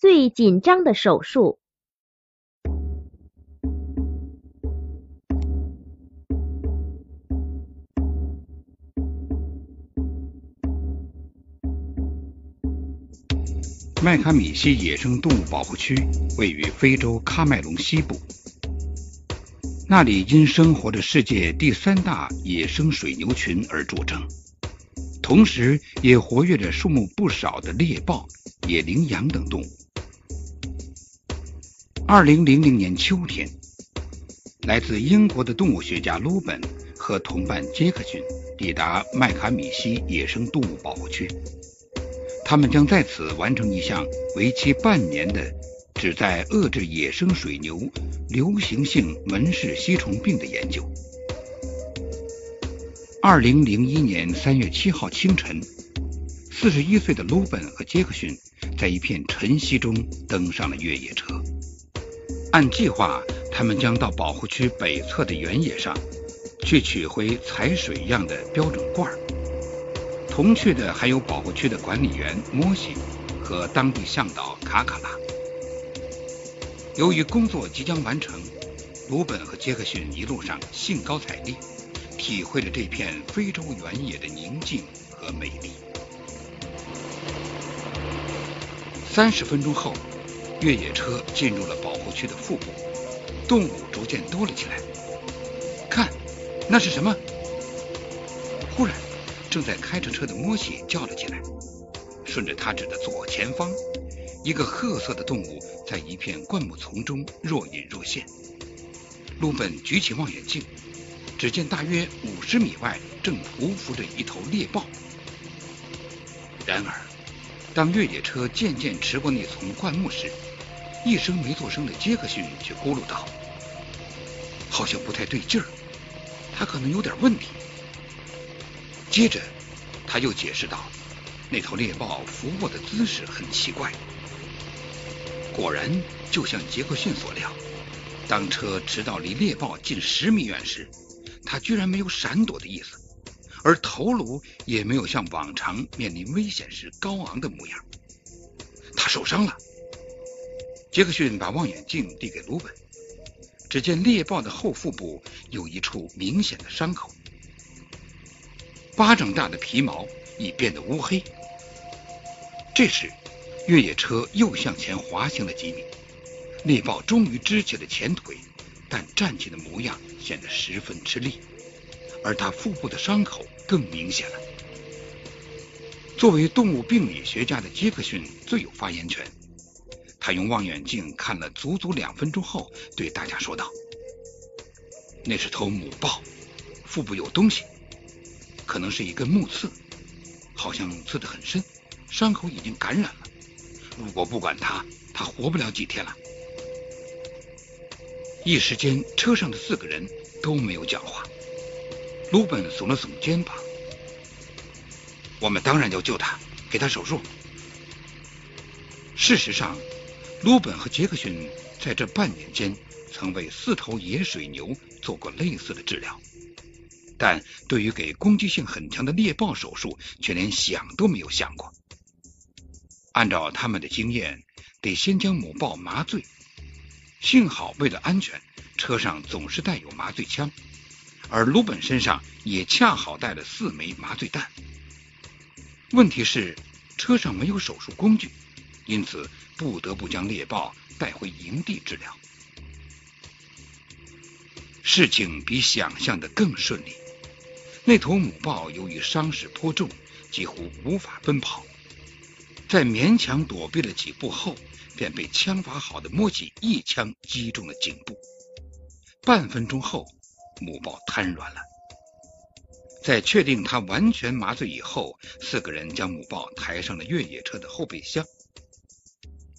最紧张的手术。麦卡米西野生动物保护区位于非洲喀麦隆西部，那里因生活着世界第三大野生水牛群而著称，同时也活跃着数目不少的猎豹、野羚羊等动物。二零零零年秋天，来自英国的动物学家鲁本和同伴杰克逊抵达麦卡米西野生动物保护区。他们将在此完成一项为期半年的、旨在遏制野生水牛流行性门氏吸虫病的研究。二零零一年三月七号清晨，四十一岁的鲁本和杰克逊在一片晨曦中登上了越野车。按计划，他们将到保护区北侧的原野上去取回采水样的标准罐。同去的还有保护区的管理员摩西和当地向导卡卡拉。由于工作即将完成，鲁本和杰克逊一路上兴高采烈，体会着这片非洲原野的宁静和美丽。三十分钟后，越野车进入了保护区的腹部，动物逐渐多了起来。看，那是什么？忽然。正在开着车的摩西叫了起来，顺着他指的左前方，一个褐色的动物在一片灌木丛中若隐若现。路本举起望远镜，只见大约五十米外正匍匐着一头猎豹。然而，当越野车渐渐驰过那丛灌木时，一声没做声的杰克逊却咕噜道：“好像不太对劲儿，他可能有点问题。”接着，他又解释道：“那头猎豹伏卧的姿势很奇怪。”果然，就像杰克逊所料，当车驰到离猎豹近十米远时，他居然没有闪躲的意思，而头颅也没有像往常面临危险时高昂的模样。他受伤了。杰克逊把望远镜递给鲁本，只见猎豹的后腹部有一处明显的伤口。巴掌大的皮毛已变得乌黑。这时，越野车又向前滑行了几米，猎豹终于支起了前腿，但站起的模样显得十分吃力，而它腹部的伤口更明显了。作为动物病理学家的杰克逊最有发言权，他用望远镜看了足足两分钟后，对大家说道：“那是头母豹，腹部有东西。”可能是一根木刺，好像刺得很深，伤口已经感染了。如果不管它，它活不了几天了。一时间，车上的四个人都没有讲话。鲁本耸了耸肩膀：“我们当然要救他，给他手术。”事实上，鲁本和杰克逊在这半年间曾为四头野水牛做过类似的治疗。但对于给攻击性很强的猎豹手术，却连想都没有想过。按照他们的经验，得先将母豹麻醉。幸好为了安全，车上总是带有麻醉枪，而鲁本身上也恰好带了四枚麻醉弹。问题是车上没有手术工具，因此不得不将猎豹带回营地治疗。事情比想象的更顺利。那头母豹由于伤势颇重，几乎无法奔跑，在勉强躲避了几步后，便被枪法好的莫西一枪击中了颈部。半分钟后，母豹瘫软了。在确定它完全麻醉以后，四个人将母豹抬上了越野车的后备箱。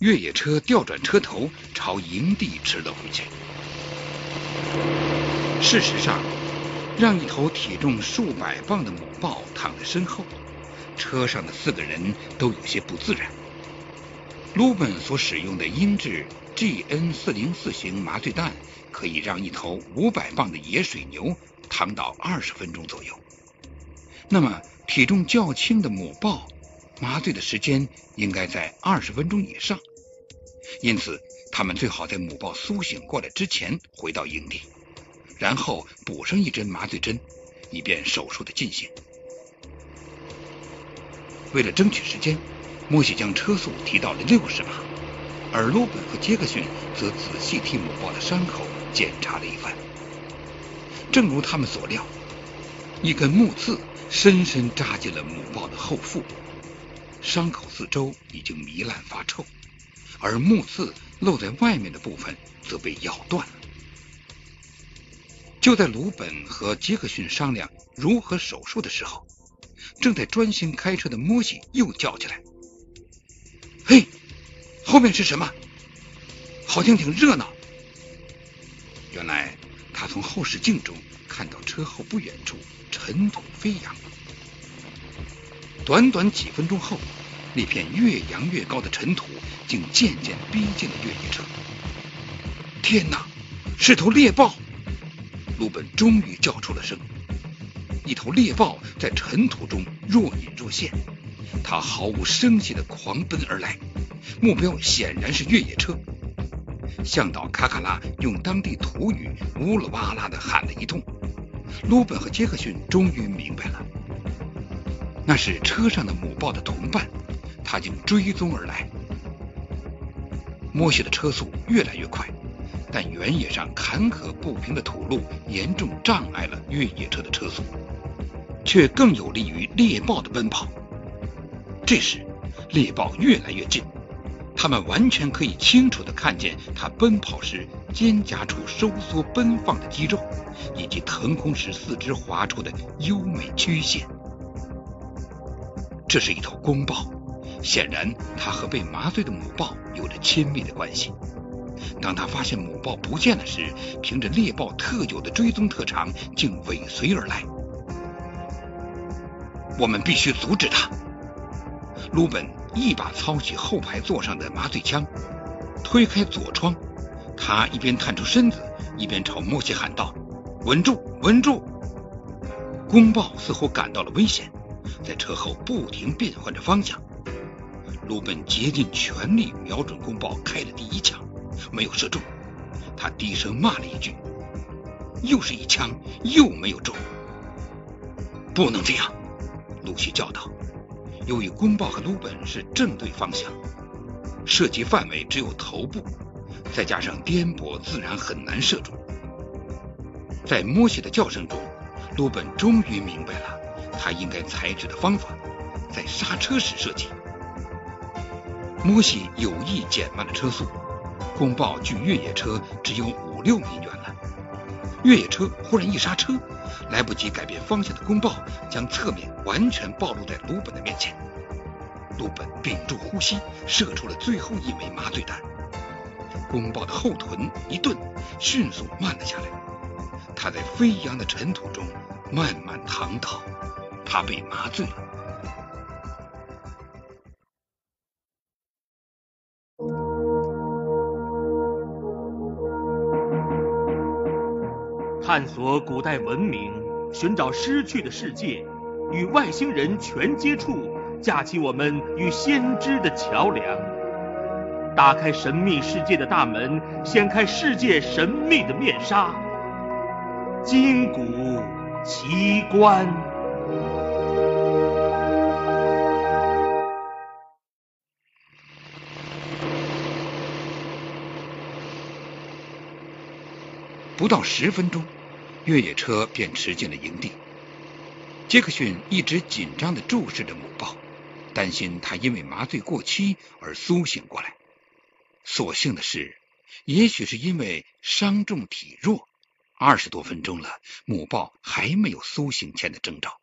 越野车调转车头，朝营地驰了回去。事实上。让一头体重数百磅的母豹躺在身后，车上的四个人都有些不自然。鲁本所使用的英制 GN 四零四型麻醉弹，可以让一头五百磅的野水牛躺倒二十分钟左右。那么，体重较轻的母豹麻醉的时间应该在二十分钟以上。因此他们最好在母豹苏醒过来之前回到营地，然后补上一针麻醉针，以便手术的进行。为了争取时间，莫西将车速提到了六十码，而罗本和杰克逊则仔细替母豹的伤口检查了一番。正如他们所料，一根木刺深深扎进了母豹的后腹，伤口四周已经糜烂发臭，而木刺露在外面的部分则被咬断了。就在鲁本和杰克逊商量如何手术的时候，正在专心开车的摩西又叫起来：“嘿，后面是什么？好像挺热闹。”原来他从后视镜中看到车后不远处尘土飞扬。短短几分钟后，那片越扬越高的尘土竟渐渐逼近了越野车。天哪，是头猎豹！鲁本终于叫出了声。一头猎豹在尘土中若隐若现，它毫无声息的狂奔而来，目标显然是越野车。向导卡卡拉用当地土语呜啦哇啦的喊了一通，鲁本和杰克逊终于明白了，那是车上的母豹的同伴，他竟追踪而来。摩西的车速越来越快，但原野上坎坷不平的土路严重障碍了越野车的车速。却更有利于猎豹的奔跑。这时，猎豹越来越近，他们完全可以清楚的看见它奔跑时肩胛处收缩奔放的肌肉，以及腾空时四肢划出的优美曲线。这是一头公豹，显然他和被麻醉的母豹有着亲密的关系。当他发现母豹不见了时，凭着猎豹特有的追踪特长，竟尾随而来。我们必须阻止他。鲁本一把操起后排座上的麻醉枪，推开左窗，他一边探出身子，一边朝莫西喊道：“稳住，稳住！”公豹似乎感到了危险，在车后不停变换着方向。鲁本竭尽全力瞄准公豹，开了第一枪，没有射中。他低声骂了一句：“又是一枪，又没有中。不能这样！”鲁西叫道：“由于公豹和鲁本是正对方向，射击范围只有头部，再加上颠簸，自然很难射中。”在摩西的叫声中，鲁本终于明白了他应该采取的方法，在刹车时射击。摩西有意减慢了车速，公豹距越野车只有五六米远了。越野车忽然一刹车。来不及改变方向的公豹将侧面完全暴露在鲁本的面前。鲁本屏住呼吸，射出了最后一枚麻醉弹。公豹的后臀一顿，迅速慢了下来。它在飞扬的尘土中慢慢躺倒，它被麻醉了。探索古代文明，寻找失去的世界，与外星人全接触，架起我们与先知的桥梁，打开神秘世界的大门，掀开世界神秘的面纱，金谷奇观。不到十分钟。越野车便驶进了营地。杰克逊一直紧张的注视着母豹，担心它因为麻醉过期而苏醒过来。所幸的是，也许是因为伤重体弱，二十多分钟了，母豹还没有苏醒前的征兆。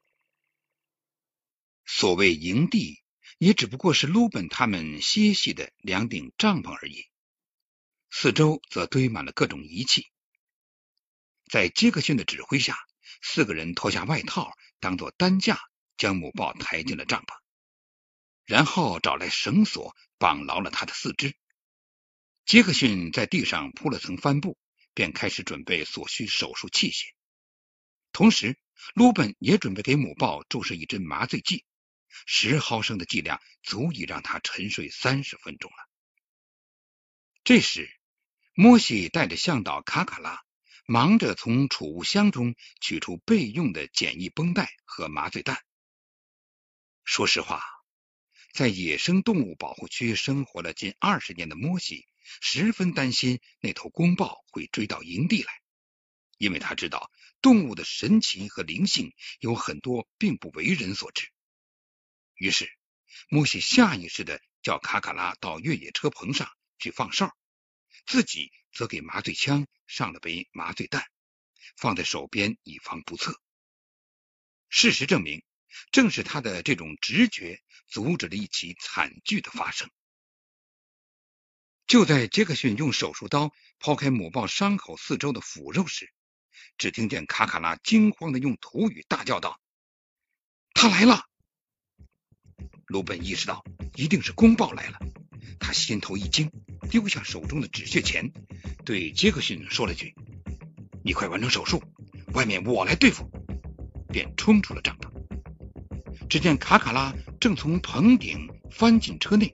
所谓营地，也只不过是鲁本他们歇息的两顶帐篷而已，四周则堆满了各种仪器。在杰克逊的指挥下，四个人脱下外套，当做担架，将母豹抬进了帐篷，然后找来绳索绑牢了他的四肢。杰克逊在地上铺了层帆布，便开始准备所需手术器械。同时，鲁本也准备给母豹注射一针麻醉剂，十毫升的剂量足以让他沉睡三十分钟了。这时，摩西带着向导卡卡拉，忙着从储物箱中取出备用的简易绷带和麻醉弹。说实话，在野生动物保护区生活了近二十年的摩西，十分担心那头公豹会追到营地来，因为他知道动物的神奇和灵性有很多并不为人所知。于是，摩西下意识的叫卡卡拉到越野车棚上去放哨，自己则给麻醉枪上了杯麻醉弹，放在手边以防不测。事实证明。正是他的这种直觉阻止了一起惨剧的发生。就在杰克逊用手术刀剖开母豹伤口四周的腐肉时，只听见卡卡拉惊慌的用土语大叫道：“他来了！”鲁本意识到一定是公报来了，他心头一惊，丢下手中的止血钳，对杰克逊说了句：“你快完成手术，外面我来对付。”便冲出了帐篷。只见卡卡拉正从棚顶翻进车内，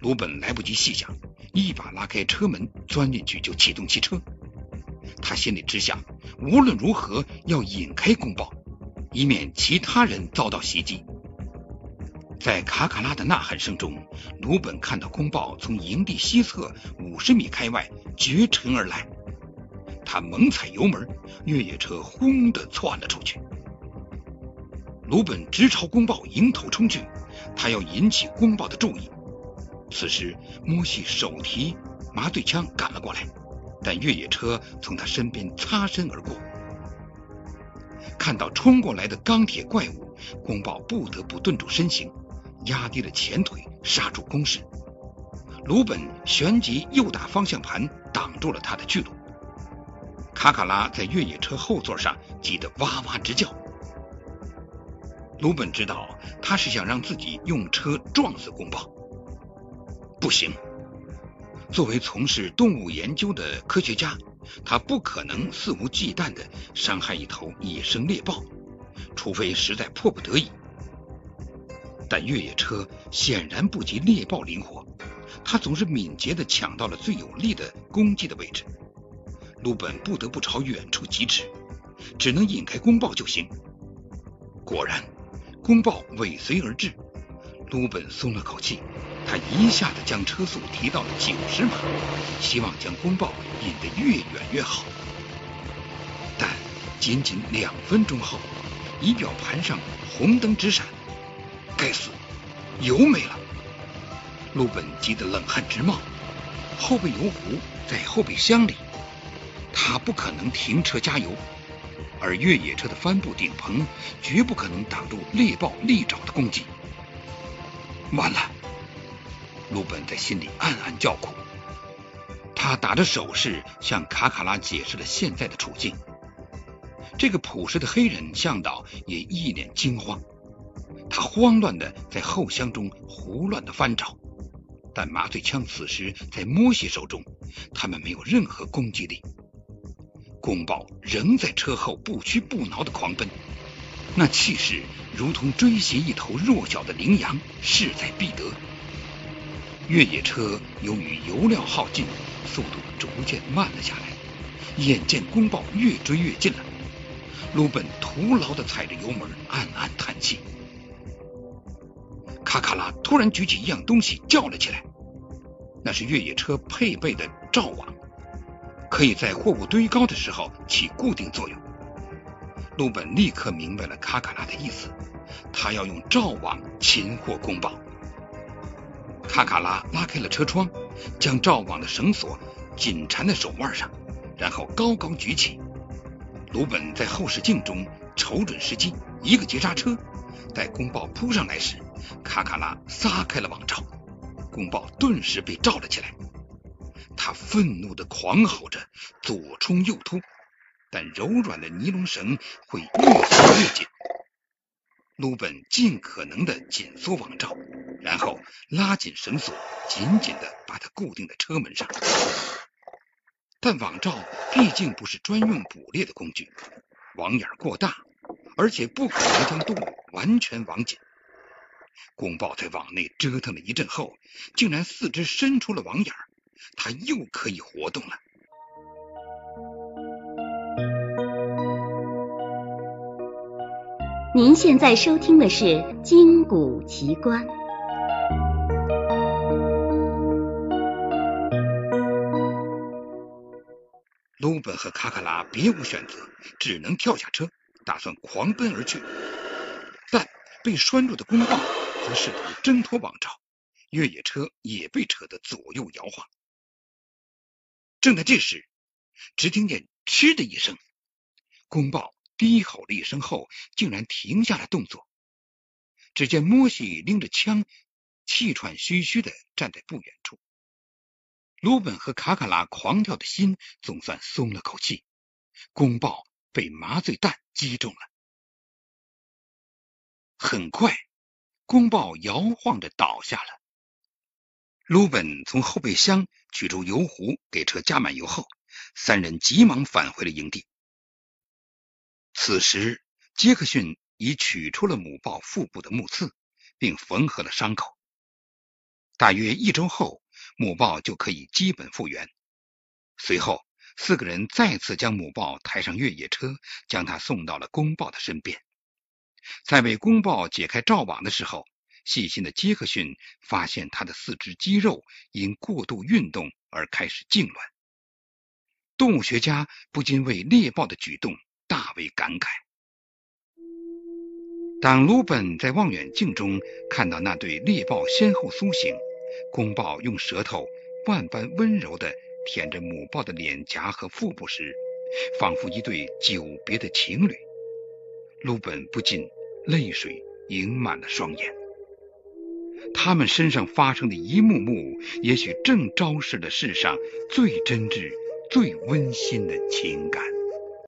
鲁本来不及细想，一把拉开车门，钻进去就启动汽车。他心里只想，无论如何要引开公报，以免其他人遭到袭击。在卡卡拉的呐喊声中，鲁本看到公豹从营地西侧五十米开外绝尘而来，他猛踩油门，越野车轰的窜了出去。鲁本直朝公豹迎头冲去，他要引起公豹的注意。此时，摩西手提麻醉枪赶了过来，但越野车从他身边擦身而过。看到冲过来的钢铁怪物，公豹不得不顿住身形，压低了前腿，刹住攻势。鲁本旋即右打方向盘，挡住了他的去路。卡卡拉在越野车后座上急得哇哇直叫。鲁本知道，他是想让自己用车撞死公豹。不行，作为从事动物研究的科学家，他不可能肆无忌惮的伤害一头野生猎豹，除非实在迫不得已。但越野车显然不及猎豹灵活，它总是敏捷的抢到了最有利的攻击的位置。鲁本不得不朝远处疾驰，只能引开公豹就行。果然。公豹尾随而至，鲁本松了口气，他一下子将车速提到了九十码，希望将公豹引得越远越好。但仅仅两分钟后，仪表盘上红灯直闪，该死，油没了！鲁本急得冷汗直冒，后备油壶在后备箱里，他不可能停车加油。而越野车的帆布顶棚绝不可能挡住猎豹利爪的攻击。完了，鲁本在心里暗暗叫苦。他打着手势向卡卡拉解释了现在的处境。这个朴实的黑人向导也一脸惊慌，他慌乱的在后箱中胡乱的翻找，但麻醉枪此时在摩西手中，他们没有任何攻击力。公豹仍在车后不屈不挠的狂奔，那气势如同追袭一头弱小的羚羊，势在必得。越野车由于油料耗尽，速度逐渐慢了下来。眼见公豹越追越近了，鲁本徒劳的踩着油门，暗暗叹气。卡卡拉突然举起一样东西叫了起来，那是越野车配备的罩网。可以在货物堆高的时候起固定作用。鲁本立刻明白了卡卡拉的意思，他要用罩网擒获公豹。卡卡拉拉开了车窗，将罩网的绳索紧缠在手腕上，然后高高举起。鲁本在后视镜中瞅准时机，一个急刹车，在公豹扑上来时，卡卡拉撒开了网罩，公豹顿时被罩了起来。他愤怒的狂吼着，左冲右突，但柔软的尼龙绳会越缩越紧。鲁本尽可能的紧缩网罩，然后拉紧绳索，紧紧的把它固定在车门上。但网罩毕竟不是专用捕猎的工具，网眼过大，而且不可能将动物完全网紧。公豹在网内折腾了一阵后，竟然四肢伸出了网眼。它又可以活动了。您现在收听的是《金谷奇观》。鲁本和卡卡拉别无选择，只能跳下车，打算狂奔而去。但被拴住的公豹则试图挣脱网罩，越野车也被扯得左右摇晃。正在这时，只听见“嗤”的一声，公豹低吼了一声后，竟然停下了动作。只见摩西拎着枪，气喘吁吁的站在不远处。鲁本和卡卡拉狂跳的心总算松了口气。公豹被麻醉弹击中了，很快，公豹摇晃着倒下了。鲁本从后备箱取出油壶，给车加满油后，三人急忙返回了营地。此时，杰克逊已取出了母豹腹部的木刺，并缝合了伤口。大约一周后。母豹就可以基本复原。随后，四个人再次将母豹抬上越野车，将它送到了公豹的身边。在为公豹解开罩网的时候，细心的杰克逊发现它的四肢肌肉因过度运动而开始痉挛。动物学家不禁为猎豹的举动大为感慨。当鲁本在望远镜中看到那对猎豹先后苏醒。公豹用舌头万般温柔地舔着母豹的脸颊和腹部时，仿佛一对久别的情侣。鲁本不禁泪水盈满了双眼。他们身上发生的一幕幕，也许正昭示了世上最真挚、最温馨的情感。